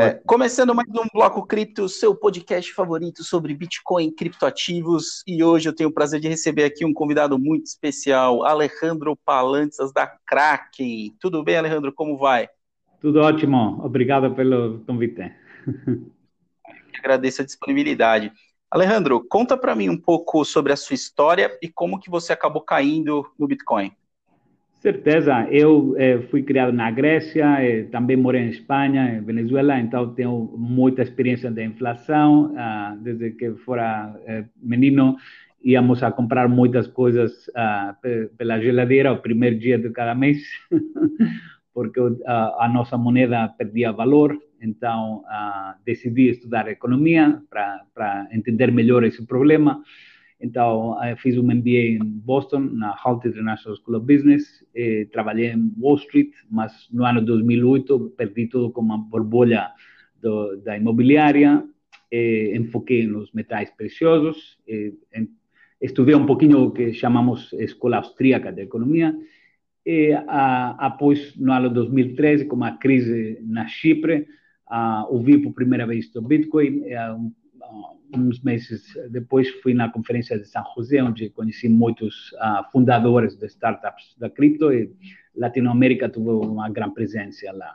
É, começando mais um Bloco Cripto, seu podcast favorito sobre Bitcoin, criptoativos. E hoje eu tenho o prazer de receber aqui um convidado muito especial, Alejandro Palanças, da Kraken. Tudo bem, Alejandro? Como vai? Tudo ótimo. Obrigado pelo convite. Agradeço a disponibilidade. Alejandro, conta para mim um pouco sobre a sua história e como que você acabou caindo no Bitcoin. Certeza. Eu eh, fui criado na Grécia, eh, também morei em Espanha, em Venezuela, então tenho muita experiência de inflação. Ah, desde que fora eh, menino, íamos a comprar muitas coisas ah, pela geladeira o primeiro dia de cada mês, porque a nossa moeda perdia valor. Então, ah, decidi estudar economia para entender melhor esse problema. Então, fiz um MBA em Boston, na Halt International School of Business. Eh, trabalhei em Wall Street, mas no ano 2008 perdi tudo com uma borbolha do, da imobiliária. Eh, enfoquei nos metais preciosos. Eh, estudei um pouquinho o que chamamos Escola Austríaca de Economia. E, a, após, no ano 2013, com a crise na Chipre, ouvi por primeira vez do Bitcoin. Um, uns meses depois fui na conferência de São José, onde conheci muitos uh, fundadores de startups da cripto e Latinoamérica teve uma grande presença lá.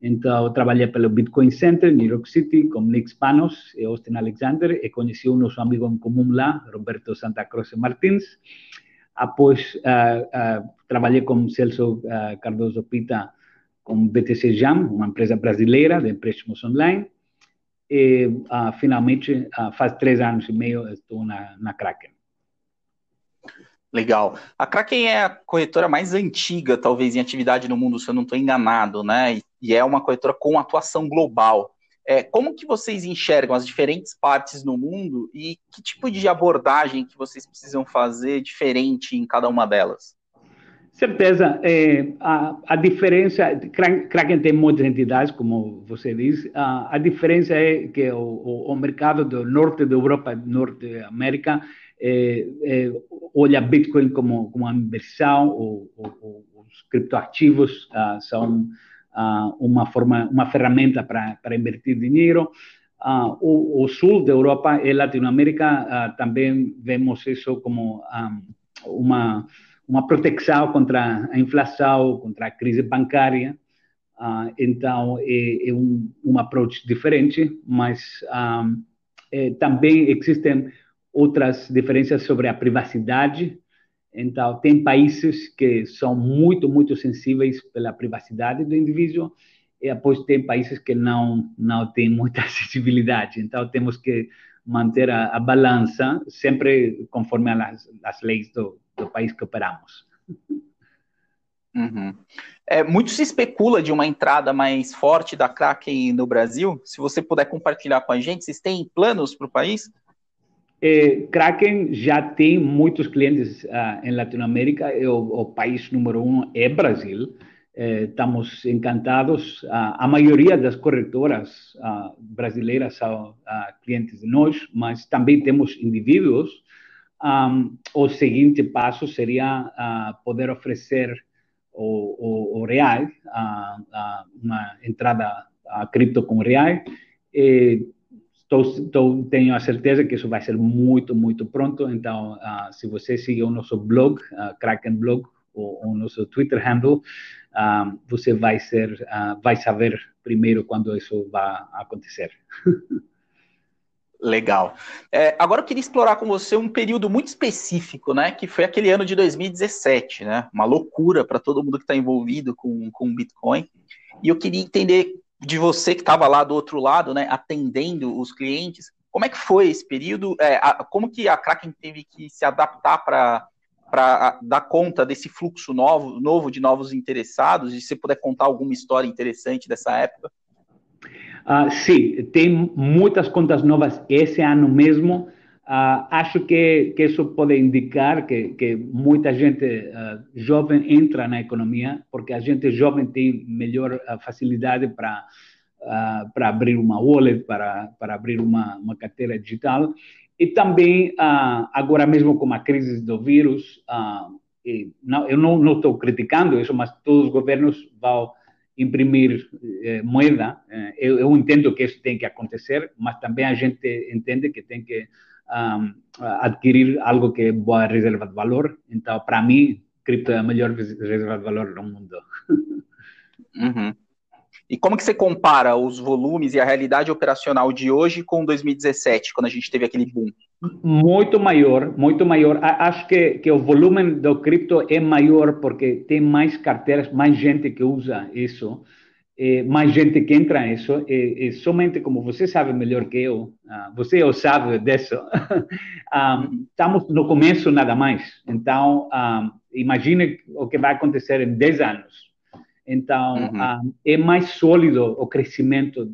Então, trabalhei pelo Bitcoin Center, New York City, com Nick Spanos e Austin Alexander, e conheci o nosso amigo em comum lá, Roberto Santa Cruz Martins. Após, uh, uh, trabalhei com Celso Cardoso Pita, com BTC Jam, uma empresa brasileira de empréstimos online e uh, finalmente, uh, faz três anos e meio, estou na, na Kraken. Legal. A Kraken é a corretora mais antiga, talvez, em atividade no mundo, se eu não estou enganado, né? E é uma corretora com atuação global. É, como que vocês enxergam as diferentes partes no mundo e que tipo de abordagem que vocês precisam fazer diferente em cada uma delas? Certeza. É, a, a, diferença, Kraken tem muitas entidades, como você diz, a, a diferença é que o, o, mercado do norte da Europa, norte da América, é, é, olha Bitcoin como, como uma inversão, o, os criptoativos uh, são uh, uma forma, uma ferramenta para investir dinheiro. Uh, o, o, sul da Europa e Latinoamérica também vemos isso como um, uma uma proteção contra a inflação, contra a crise bancária. Uh, então, é, é um, um approach diferente, mas um, ah, é, também existem outras diferenças sobre a privacidade. Então, tem países que são muito, muito sensíveis pela privacidade do indivíduo, e depois tem países que não, não têm muita acessibilidade. Então, temos que manter a, a balança, sempre conforme as, as leis do, do país que operamos. Uhum. É, muito se especula de uma entrada mais forte da Kraken no Brasil. Se você puder compartilhar com a gente, vocês têm planos para o país? É, Kraken já tem muitos clientes uh, em Latinoamérica. O, o, país número um é Brasil. É, estamos encantados. Uh, a maioria das corretoras uh, brasileiras são clientes de nós, mas também temos indivíduos um, o seguinte passo seria uh, poder oferecer o, o, o real, uh, uh, uma entrada a cripto com real. E estou, estou, tenho a certeza que isso vai ser muito, muito pronto. Então, se você seguir o nosso blog, Kraken Blog, ou o nosso Twitter handle, você vai ser, vai saber primeiro quando isso vai acontecer. Legal. É, agora eu queria explorar com você um período muito específico, né? Que foi aquele ano de 2017, né? Uma loucura para todo mundo que está envolvido com, com Bitcoin. E eu queria entender de você que estava lá do outro lado, né? Atendendo os clientes, como é que foi esse período? É, a, como que a Kraken teve que se adaptar para para dar conta desse fluxo novo, novo de novos interessados? E se você puder contar alguma história interessante dessa época? Uh, sim, tem muitas contas novas esse ano mesmo. Uh, acho que, que isso pode indicar que, que muita gente uh, jovem entra na economia, porque a gente jovem tem melhor facilidade para para abrir uma wallet, para, para abrir uma, uma carteira digital. E também, agora mesmo com a crise do vírus, não, eu não estou criticando isso, mas todos os governos vão imprimir eh, moeda. Eh, eu, eu, entendo que isso tem que acontecer, mas também a gente entende que tem que um, adquirir algo que é boa reserva de valor. Então, para mim, cripto é a melhor reserva de valor do mundo. Uhum. E como que você compara os volumes e a realidade operacional de hoje com 2017, quando a gente teve aquele boom? Muito maior, muito maior. Acho que, que o volume do cripto é maior porque tem mais carteiras, mais gente que usa isso, é, mais gente que entra nisso. E, e, somente como você sabe melhor que eu, uh, você o sabe disso, um, estamos no começo nada mais. Então, um, imagine o que vai acontecer em 10 anos então, uhum. uh, é mais sólido o crescimento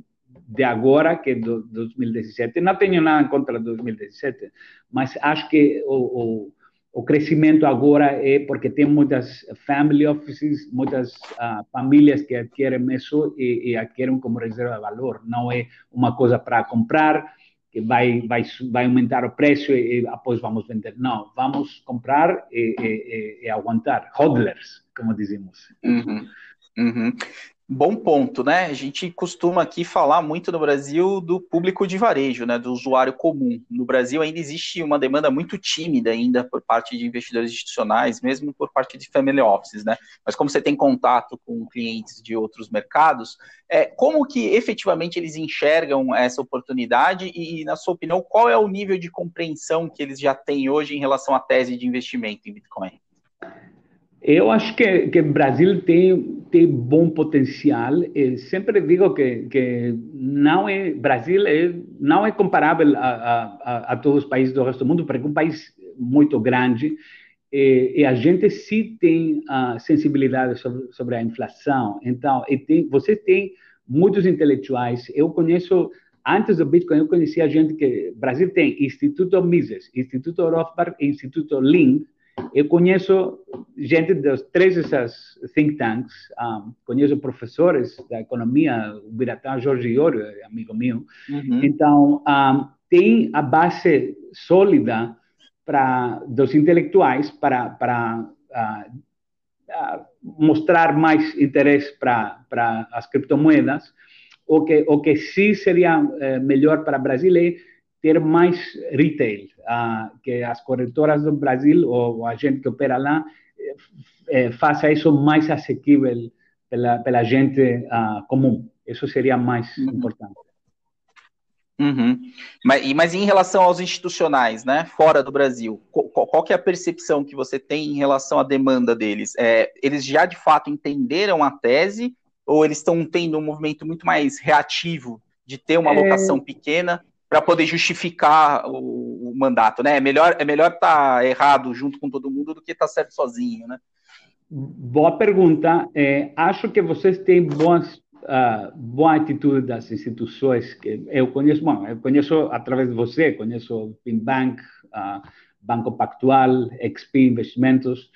de agora que do 2017. Não tenho nada contra 2017, mas acho que o, o, o, crescimento agora é porque tem muitas family offices, muitas uh, famílias que adquirem isso e, e adquirem como reserva de valor. Não é uma coisa para comprar, que vai, vai, vai aumentar o preço e, e depois vamos vender. Não, vamos comprar e, e, e aguentar. Hodlers, como dizemos. Uhum. Uhum. Bom ponto, né? A gente costuma aqui falar muito no Brasil do público de varejo, né? Do usuário comum. No Brasil ainda existe uma demanda muito tímida ainda por parte de investidores institucionais, mesmo por parte de family offices, né? Mas como você tem contato com clientes de outros mercados, é, como que efetivamente eles enxergam essa oportunidade e, na sua opinião, qual é o nível de compreensão que eles já têm hoje em relação à tese de investimento em Bitcoin? Eu acho que, que o Brasil tem, tem bom potencial. Eu sempre digo que, que não é Brasil é, não é comparável a, a, a, todos os países do resto do mundo, porque é um país muito grande e, e a gente sim tem a sensibilidade sobre, sobre a inflação. Então, tem, você tem muitos intelectuais. Eu conheço antes do Bitcoin, eu conhecia gente que Brasil tem Instituto Mises, Instituto Rothbard, Instituto Link eu conheço gente dos três dessas think tanks, um, conheço professores da economia, o Biratã Jorge Iorio, amigo meu. Uhum. Então, um, tem a base sólida para dos intelectuais para, para uh, uh, mostrar mais interesse para, para as criptomoedas. O que, o que sim seria uh, melhor para o Brasil é ter mais retail, uh, que as corretoras do Brasil ou a gente que opera lá eh, eh, faça isso mais acessível pela, pela gente uh, comum. Isso seria mais uhum. importante. Uhum. Mas, mas em relação aos institucionais, né, fora do Brasil, qual, qual que é a percepção que você tem em relação à demanda deles? É, eles já de fato entenderam a tese ou eles estão tendo um movimento muito mais reativo de ter uma alocação é... pequena para poder justificar o, o, mandato, né? É melhor é melhor estar tá errado junto com todo mundo do que estar tá certo sozinho, né? Boa pergunta. É, acho que vocês têm boas uh, boa atitude das instituições que eu conheço. Bom, eu conheço através de você, conheço o Pinbank, uh, Banco Pactual, XP Investimentos.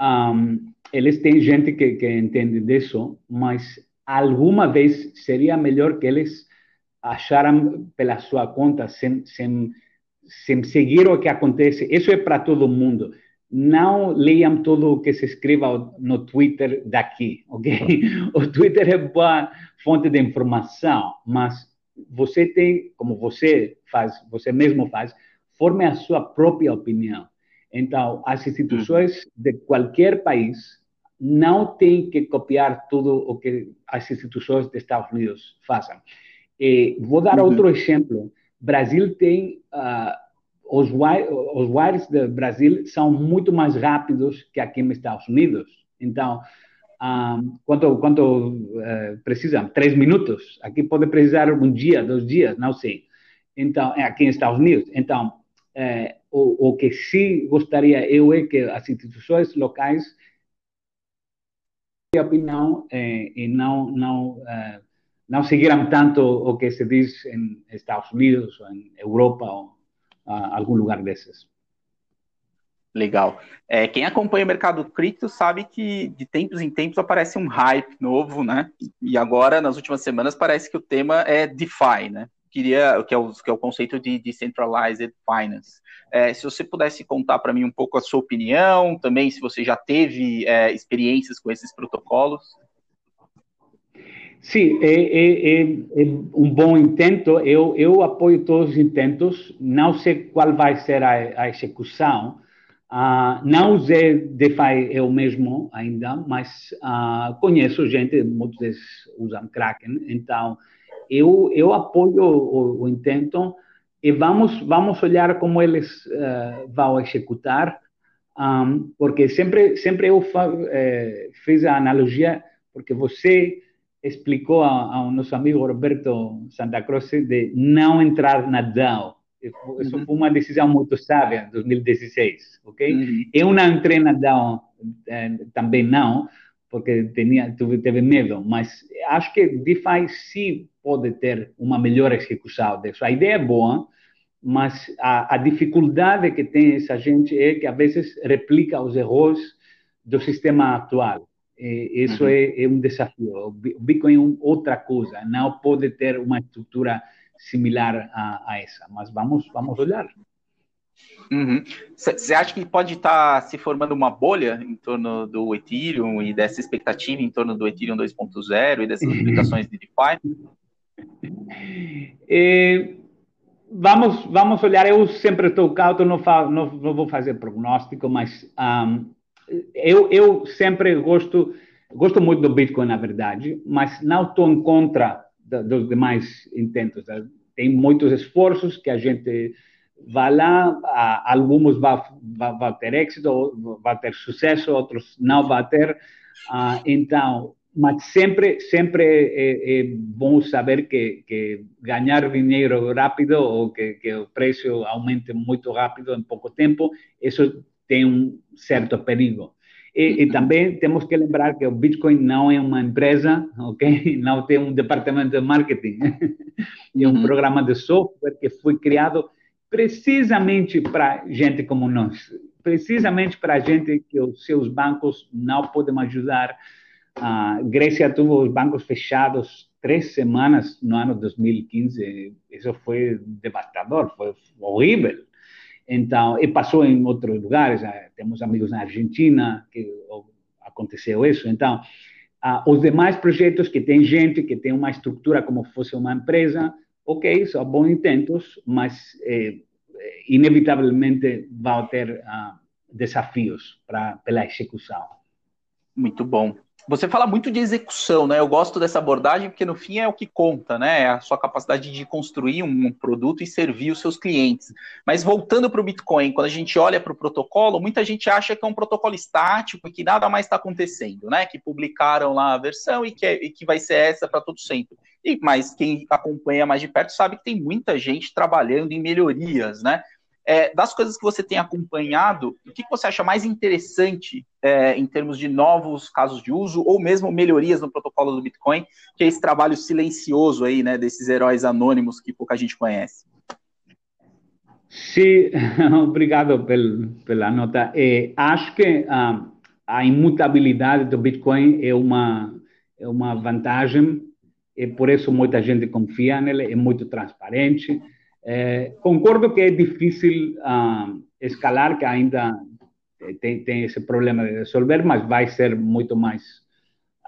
Um, eles têm gente que, que entende disso, mas alguma vez seria melhor que eles acharam pela sua conta, sem, sem, sem seguir o que acontece. Isso é para todo mundo. Não leiam tudo o que se escreva no Twitter daqui, ok? O Twitter é boa fonte de informação, mas você tem, como você faz, você mesmo faz, forme a sua própria opinião. Então, as instituições de qualquer país não têm que copiar tudo o que as instituições dos Estados Unidos fazem. Eh, vou dar uhum. outro exemplo. Brasil tem uh, os, os wires do Brasil são muito mais rápidos que aqui nos Estados Unidos. Então, um, ah, quanto quanto uh, precisam? Três minutos. Aqui pode precisar um dia, dois dias, não sei. Então, é aqui nos Estados Unidos. Então, uh, o, o que sim gostaria eu é que as instituições locais opinião eh, e não não não seguiram tanto o que se diz em Estados Unidos ou em Europa ou algum lugar desses. Legal. É, quem acompanha o mercado cripto sabe que de tempos em tempos aparece um hype novo, né? E agora, nas últimas semanas, parece que o tema é DeFi, né? Queria, que é o, que é o conceito de Decentralized Finance. É, se você pudesse contar para mim um pouco a sua opinião, também se você já teve é, experiências com esses protocolos. Sim, é, é, é, é, um bom intento. Eu, eu apoio todos os intentos. Não sei qual vai ser a, a execução. Uh, não usei DeFi eu mesmo ainda, mas uh, conheço gente, muitos deles usam Kraken. Então, eu, eu apoio o, o intento e vamos, vamos olhar como eles uh, vão executar. Um, porque sempre, sempre eu eh, fiz a analogia, porque você explicou a, a nosso amigo Roberto Santa Cruz de não entrar na DAO. Isso uhum. foi uma decisão muito sábia, em 2016, ok? Uhum. Eu não entrei na DAO eh, também não, porque tinha, teve medo, mas acho que DeFi sim pode ter uma melhor execução disso. A ideia é boa, mas a, a dificuldade que tem essa gente é que às vezes replica os erros do sistema atual. Isso uhum. é, é, um desafio. O Bitcoin é outra coisa, não pode ter uma estrutura similar a, a essa, mas vamos, vamos olhar. Você uhum. acha que pode estar tá se formando uma bolha em torno do Ethereum e dessa expectativa em torno do Ethereum 2.0 e dessas aplicações de DeFi? É, vamos, vamos olhar. Eu sempre estou cauto, não, não, não vou fazer prognóstico, mas um, eu, eu sempre gosto, gosto muito do Bitcoin, na verdade, mas não estou em contra dos demais intentos. Tem muitos esforços que a gente vai lá, alguns vão, ter êxito, vão ter sucesso, outros não vão ter. Uh, então, mas sempre sempre é, é bom saber que, que, ganhar dinheiro rápido ou que, que, o preço aumente muito rápido em pouco tempo, isso tem um certo perigo. E, e, também temos que lembrar que o Bitcoin não é uma empresa, ok? Não tem um departamento de marketing. é um programa de software que foi criado precisamente para gente como nós, precisamente para gente que os seus bancos não podem ajudar. A Grécia teve os bancos fechados três semanas no ano 2015. Isso foi devastador, foi horrível. Então, e passou em outros lugares, eh, temos amigos na Argentina que aconteceu isso. Então, ah, os demais projetos que tem gente que tem uma estrutura como fosse uma empresa, ok, são bons intentos, mas eh, inevitavelmente vão ter ah, desafios para pela execução. Muito bom. Você fala muito de execução, né? Eu gosto dessa abordagem porque no fim é o que conta, né? É a sua capacidade de construir um produto e servir os seus clientes. Mas voltando para o Bitcoin, quando a gente olha para o protocolo, muita gente acha que é um protocolo estático e que nada mais está acontecendo, né? Que publicaram lá a versão e que, é, e que vai ser essa para todo sempre. E mas quem acompanha mais de perto sabe que tem muita gente trabalhando em melhorias, né? É, das coisas que você tem acompanhado, o que, você acha mais interessante é, em termos de novos casos de uso ou mesmo melhorias no protocolo do Bitcoin, que é esse trabalho silencioso aí, né, desses heróis anônimos que pouca gente conhece? Sim, obrigado pel, pela nota. É, acho que ah, a imutabilidade do Bitcoin é uma, é uma vantagem, e por isso muita gente confia nele, é muito transparente. É, concordo que é difícil uh, escalar, que ainda tem, tem, esse problema de resolver, mas vai ser muito mais.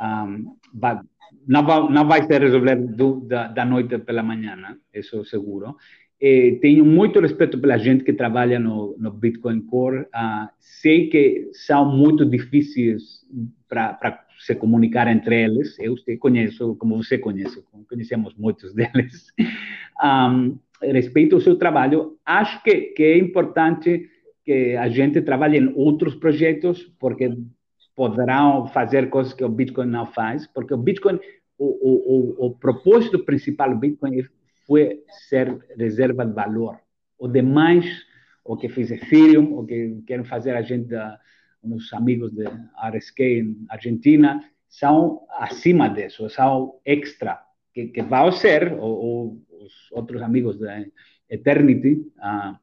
Um, vai, não, vai, não vai ser resolver do, da, da, noite pela manhã, né? isso seguro. E tenho muito respeito pela gente que trabalha no, no Bitcoin Core. Uh, sei que são muito difíceis para se comunicar entre eles. Eu conheço, como você conhece, conhecemos muitos deles. Um, respeito ao seu trabalho, acho que, que é importante que a gente trabalhe em outros projetos, porque poderão fazer coisas que o Bitcoin não faz, porque o Bitcoin, o, o, o, o propósito principal do Bitcoin foi ser reserva de valor. O demais, o que fez Ethereum, o que querem fazer a gente, uns amigos de RSK Argentina, são acima disso, são extra, que, que vão ser, ou, os outros amigos da Eternity. Ah,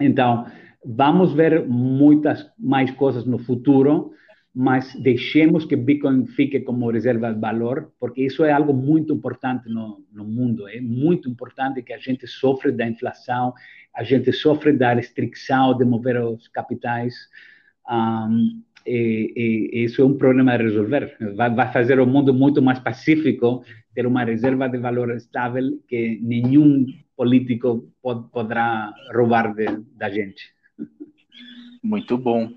então, vamos ver muitas mais coisas no futuro, mas deixemos que Bitcoin fique como reserva de valor, porque isso é algo muito importante no, no mundo. É muito importante que a gente sofre da inflação, a gente sofre da restrição de mover os capitais. Um, e, e, isso é um problema a resolver. Vai, vai, fazer o mundo muito mais pacífico ter uma reserva de valor estável que nenhum político pod, poderá roubar de, da gente. Muito bom.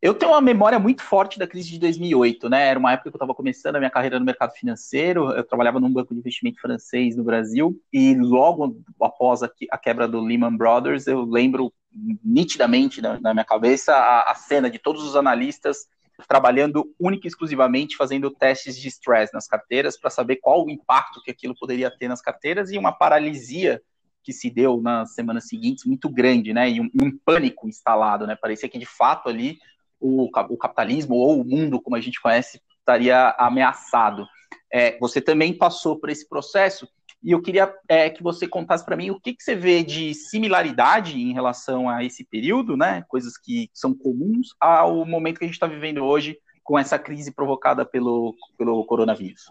Eu tenho uma memória muito forte da crise de 2008, né? Era uma época que eu estava começando a minha carreira no mercado financeiro. Eu trabalhava num banco de investimento francês no Brasil e logo após a, quebra do Lehman Brothers, eu lembro nitidamente na, na minha cabeça a, a, cena de todos os analistas trabalhando única e exclusivamente fazendo testes de stress nas carteiras para saber qual o impacto que aquilo poderia ter nas carteiras e uma paralisia que se deu nas semanas seguintes muito grande, né? E um, um pânico instalado, né? Parecia que de fato ali o, o capitalismo ou o mundo como a gente conhece estaria ameaçado. É, você também passou por esse processo e eu queria é, que você contasse para mim o que, que, você vê de similaridade em relação a esse período, né? Coisas que são comuns ao momento que a gente está vivendo hoje com essa crise provocada pelo, pelo coronavírus.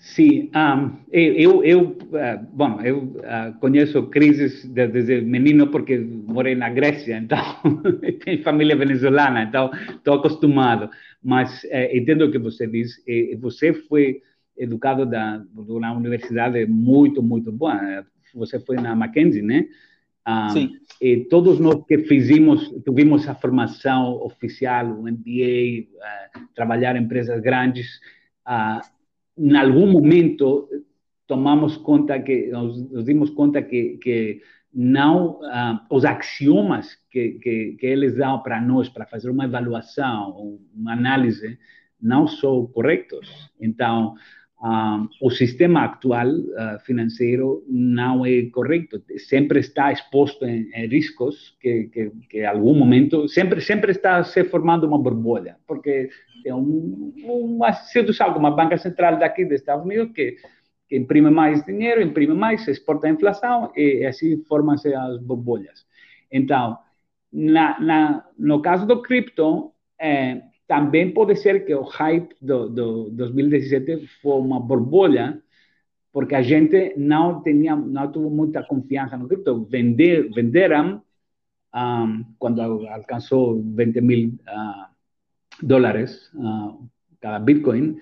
Sim, um, eu, eu uh, bom, eu uh, conheço crises desde menino porque morei na Grécia, então tenho família venezuelana, então estou acostumado. Mas uh, entendo o que você diz. Você foi educado da uma universidade muito muito boa. Você foi na Mackenzie, né? Um, Sim. E todos nós que fizemos, tivemos a formação oficial, o MBA, trabalhar em empresas grandes em algum momento tomamos conta que nos, nos dimos conta que, que não uh, os axiomas que, que, que eles dão para nós para fazer uma avaliação, uma análise, não são corretos. Então, o sistema atual uh, financeiro não é correto. Sempre está exposto em, em riscos que, que, que, algum momento, sempre, sempre está se formando uma borbolha, porque tem um, uma sedução, uma banca central daqui dos Estados Unidos que, que imprime mais dinheiro, imprime mais, exporta a inflação e, assim formam-se as borbolhas. Então, na, na, no caso do cripto, é, também pode ser que o hype do, do 2017 foi uma borbolha, porque a gente não tinha, não teve muita confiança no cripto. Vender, venderam um, quando alcançou 20 mil uh, dólares uh, cada Bitcoin,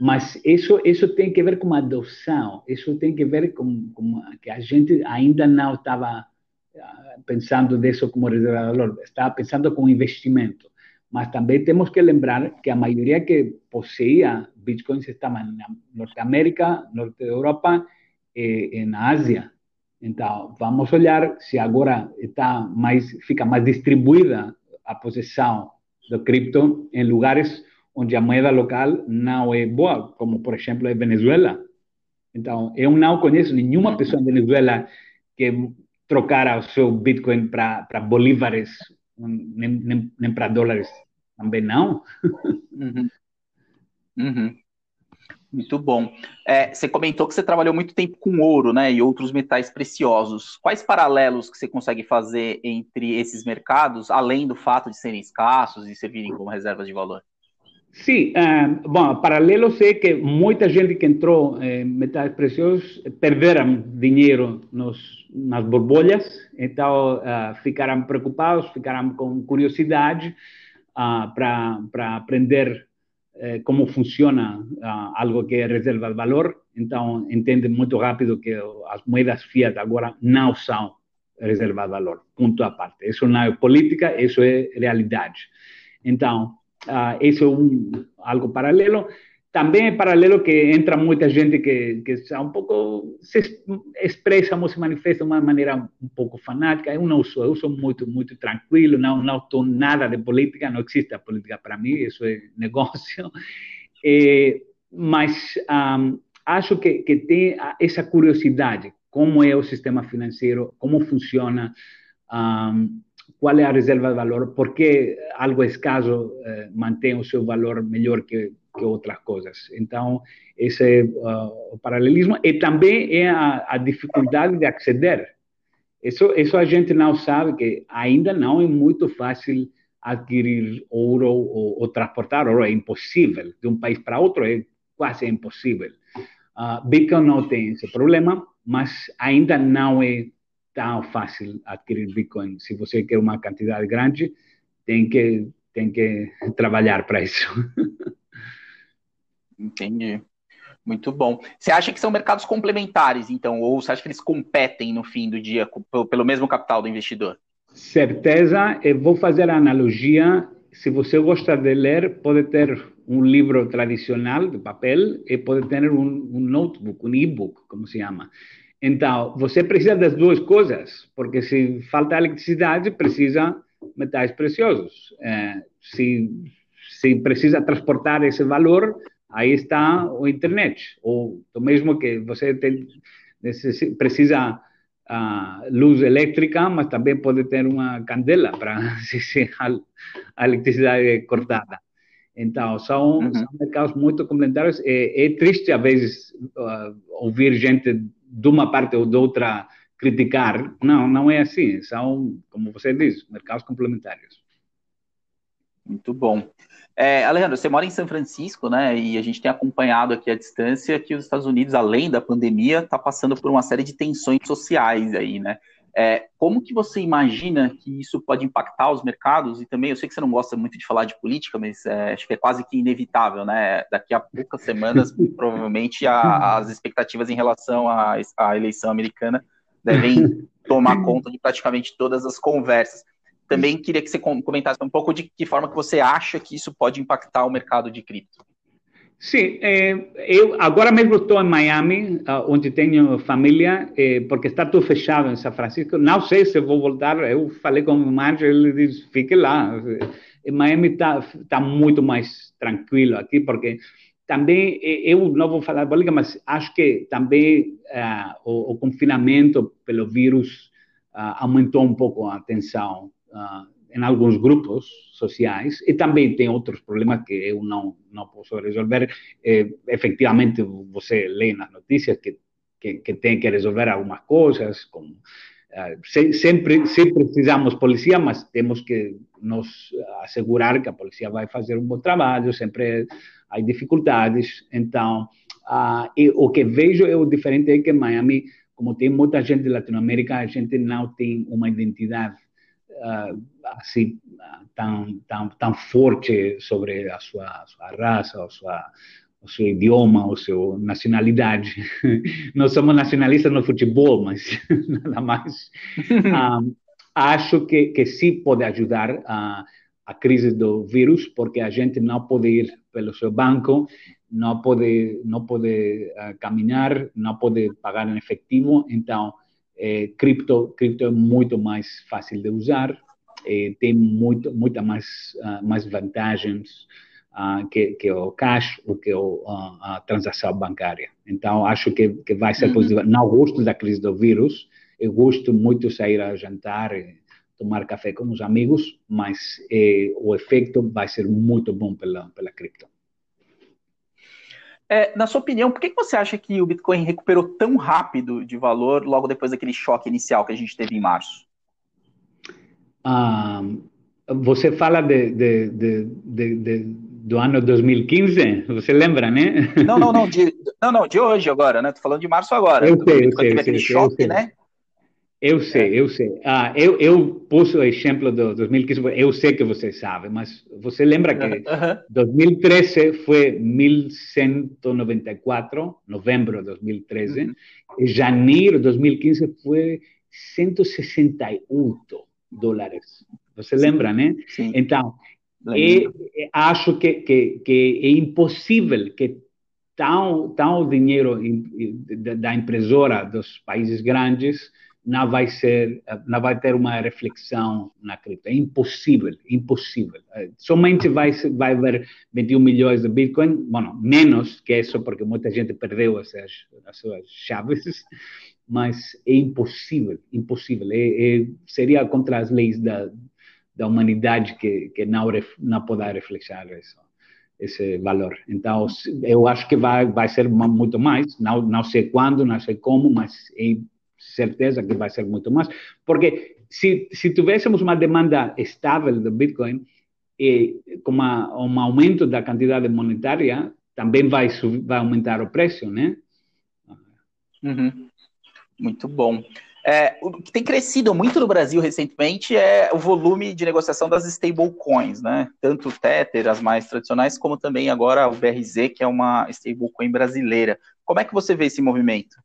mas isso isso tem que ver com adoção, isso tem que ver com, com que a gente ainda não estava uh, pensando nisso como reserva de valor, estava pensando como investimento. Mas também temos que lembrar que a maioria que possuía Bitcoins estava na Norte-América, Norte da Europa e, na Ásia. Então, vamos olhar se agora está mais, fica mais distribuída a posição do cripto em lugares onde a moeda local não é boa, como por exemplo em Venezuela. Então, eu não conheço nenhuma pessoa em Venezuela que trocara o seu Bitcoin para bolívares, nem, nem, nem para dólares. Também não. Uhum. Uhum. Muito bom. É, você comentou que você trabalhou muito tempo com ouro, né, e outros metais preciosos. Quais paralelos que você consegue fazer entre esses mercados, além do fato de serem escassos e servirem como reservas de valor? Sim, uh, bom, paralelo é que muita gente que entrou em metais preciosos perderam dinheiro nos, nas borbolhas, então uh, ficaram preocupados, ficaram com curiosidade uh, para aprender eh, como funciona algo que é reserva de valor, então entende muito rápido que as moedas fiat agora não são reserva de valor, ponto à parte. Isso não é política, isso é realidade. Então, uh, isso é um, algo paralelo. Também é paralelo que entra muita gente que, que um pouco se expressa ou se manifesta de uma maneira um pouco fanática. Eu não sou, eu sou muito, muito tranquilo, não, não estou nada de política, não existe a política para mim, isso é negócio. É, mas um, acho que, que tem essa curiosidade, como é o sistema financeiro, como funciona, um, qual é a reserva de valor, por que algo escasso eh, mantém o seu valor melhor que que outras coisas. Então, esse é uh, o paralelismo. E também é a, a, dificuldade de acceder. Isso, isso a gente não sabe, que ainda não é muito fácil adquirir ouro ou, ou transportar ouro. É impossível. De um país para outro é quase impossível. Uh, Bitcoin não tem esse problema, mas ainda não é tão fácil adquirir Bitcoin. Se você quer uma quantidade grande, tem que tem que trabalhar para isso. Entendi. Muito bom. Você acha que são mercados complementares, então, ou você acha que eles competem no fim do dia pelo mesmo capital do investidor? Certeza. Eu vou fazer a analogia. Se você gosta de ler, pode ter um livro tradicional de papel e pode ter um, um notebook, um e-book, como se chama. Então, você precisa das duas coisas, porque se falta eletricidade, precisa metais preciosos. É, se, se precisa transportar esse valor, aí está o internet. Ou o mesmo que você tem, precisa uh, luz elétrica, mas também pode ter uma candela para se a, eletricidade é cortada. Então, são, uhum. são mercados muito complementares. É, é triste, às vezes, uh, ouvir gente de uma parte ou de outra criticar. Não, não é assim. São, como você diz, mercados complementares. Muito bom. É, Alejandro, você mora em São Francisco, né? E a gente tem acompanhado aqui à distância que os Estados Unidos, além da pandemia, está passando por uma série de tensões sociais aí, né? É, como que você imagina que isso pode impactar os mercados? E também, eu sei que você não gosta muito de falar de política, mas é, acho que é quase que inevitável, né? Daqui a poucas semanas, provavelmente, a, as expectativas em relação à, à eleição americana devem tomar conta de praticamente todas as conversas. Também queria que você comentasse um pouco de que forma que você acha que isso pode impactar o mercado de cripto. Sim, eh, eu agora mesmo estou em Miami, onde tenho família, eh, porque está tudo fechado em São Francisco. Não sei se vou voltar. Eu falei com o manager, ele disse: fique lá. Em Miami está tá muito mais tranquilo aqui, porque também eu não vou falar política, mas acho que também uh, o, o, confinamento pelo vírus uh, aumentou um pouco a tensão em alguns grupos sociais e também tem outros problemas que eu não não posso resolver. Eh, efetivamente, você lê nas notícias que, que, que tem que resolver algumas coisas, como se, sempre, sempre precisamos polícia, mas temos que nos assegurar que a polícia vai fazer um bom trabalho, sempre há dificuldades. Então, uh, o que vejo é o diferente é que Miami, como tem muita gente de Latinoamérica, a gente não tem uma identidade assim tão, tão, tão forte sobre a sua, a sua raça, a sua, o seu idioma, a sua nacionalidade. Nós somos nacionalistas no futebol, mas nada mais. Um, acho que, que sim pode ajudar a, a crise do vírus, porque a gente não pode ir pelo seu banco, não pode, não pode uh, caminhar, não pode pagar em efetivo, então é, cripto, cripto é muito mais fácil de usar, é, tem muito, muita mais, uh, mais vantagens uh, que, que o cash ou que o, a transação bancária. Então, acho que, que vai ser uhum. positivo. Não gosto da crise do vírus, eu gosto muito de sair a jantar, tomar café com os amigos, mas eh, o efeito vai ser muito bom pela, pela cripto. É, na sua opinião, por que você acha que o Bitcoin recuperou tão rápido de valor logo depois daquele choque inicial que a gente teve em março? Ah, você fala de, de, de, do ano 2015? Você lembra, né? Não, não, não, de, não, não, de hoje agora, né? Tô falando de março agora. Eu sei, eu sei, aquele sei, choque, eu né? Eu sei, é. eu sei. Ah, eu, eu pus o exemplo do 2015, eu sei que você sabe, mas você lembra que uh -huh. 2013 foi 1194, novembro de 2013, uh -huh. e janeiro de 2015 foi 168 dólares. Você lembra, né? Sim. Então, e, acho que, que, que é impossível que tão, tão dinheiro da impressora dos países grandes não vai ser, não vai ter uma reflexão na cripto. É impossível, impossível. Eh, somente vai, vai haver 21 milhões de Bitcoin, bueno, menos que isso, porque muita gente perdeu as, as suas chaves, mas é impossível, impossível. É, é, seria contra as leis da, da humanidade que, que não, não poder refletir isso, esse valor. Então, eu acho que vai, vai ser muito mais, não, não sei quando, não sei como, mas é certeza que vai ser muito mais, porque se, se tivéssemos uma demanda estável do Bitcoin, e com uma, um aumento da quantidade monetária, também vai, vai aumentar o preço, né? Uhum. Muito bom. É, o que tem crescido muito no Brasil recentemente é o volume de negociação das stablecoins, né? Tanto o Tether, as mais tradicionais, como também agora o BRZ, que é uma stablecoin brasileira. Como é que você vê esse movimento?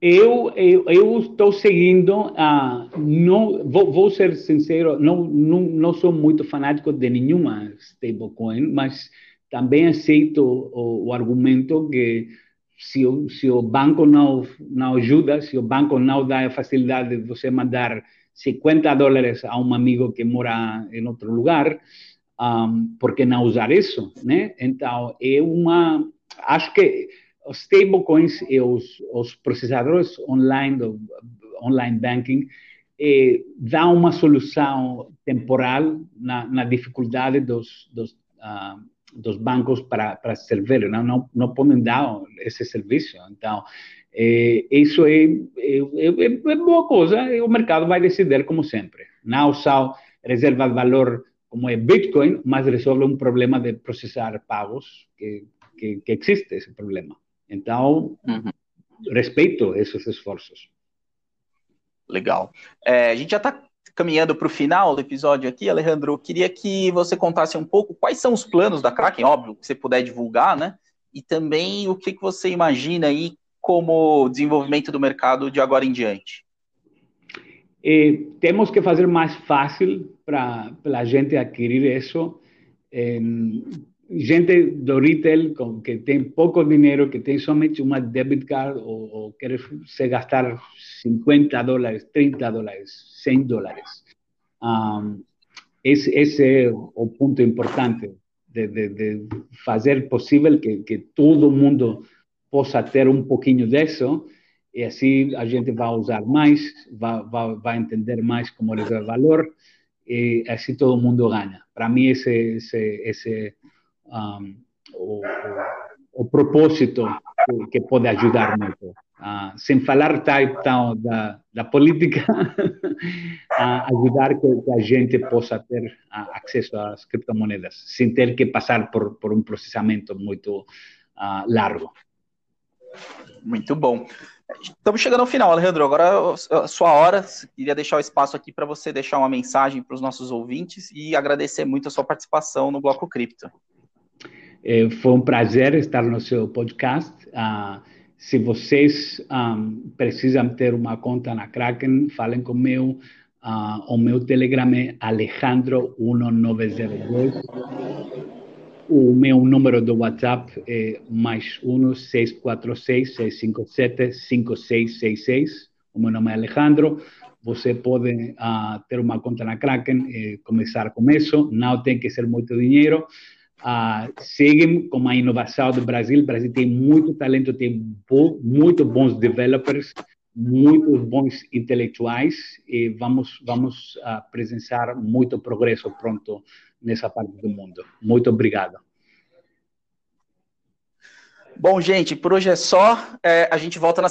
Eu, eu, estou seguindo, uh, não, vou, vou, ser sincero, não, não, não sou muito fanático de nenhuma stablecoin, mas também aceito o, o argumento que se o, se o banco não, não ajuda, se o banco não dá a facilidade de você mandar 50 dólares a um amigo que mora em outro lugar, um, por que não usar isso, né? Então, é uma... Acho que os stablecoins e os, os processadores online do online banking eh, dá uma solução temporal na, na dificuldade dos, dos uh, dos bancos para, para servir, não, não, não podem dar esse serviço. Então, é, isso é, é, é, é, boa coisa e o mercado vai decidir como sempre. Não só reserva de valor como é Bitcoin, mas resolve um problema de processar pagos que, que, que existe esse problema. Então, uhum. respeito esses esforços. Legal. É, a gente já está caminhando para o final do episódio aqui, Alejandro, eu queria que você contasse um pouco quais são os planos da Kraken, óbvio, que você puder divulgar, né? E também o que, que você imagina aí como desenvolvimento do mercado de agora em diante. Eh, temos que fazer mais fácil para a gente adquirir isso. Gente com, que tem pouco dinheiro, que tem somente uma debit card ou quer se gastar 50 dólares, 30 dólares, 100 dólares. Um, esse, esse, é o ponto importante de, de, de fazer possível que, que, todo mundo possa ter um pouquinho disso e assim a gente vai usar mais, vai, vai, vai entender mais como é o valor e assim todo mundo ganha. Para mim esse, esse, esse um, o, o, propósito que, pode ajudar muito. Uh, sem falar então, da, da política, a ajudar que, que, a gente possa ter uh, acesso às criptomoedas, sem ter que passar por, por um processamento muito uh, largo. Muito bom. Estamos chegando ao final, Alejandro. Agora a sua hora. Queria deixar o espaço aqui para você deixar uma mensagem para os nossos ouvintes e agradecer muito a sua participação no Bloco Cripto. É, foi um prazer estar no seu podcast. Uh, se vocês um, precisam ter uma conta na Kraken, falem comigo. Uh, o meu Telegram é Alejandro1902. O meu número do WhatsApp é mais 1 646 657 5666. O meu nome é Alejandro. Você pode uh, ter uma conta na Kraken e começar com isso. Não tem que ser muito dinheiro uh, seguem com a inovação do Brasil. O Brasil tem muito talento, tem bo muito bons developers, muitos bons intelectuais e vamos vamos uh, presenciar muito progresso pronto nessa parte do mundo. Muito obrigado. Bom, gente, por hoje é só. É, a gente volta na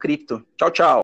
cripto. Tchau, tchau.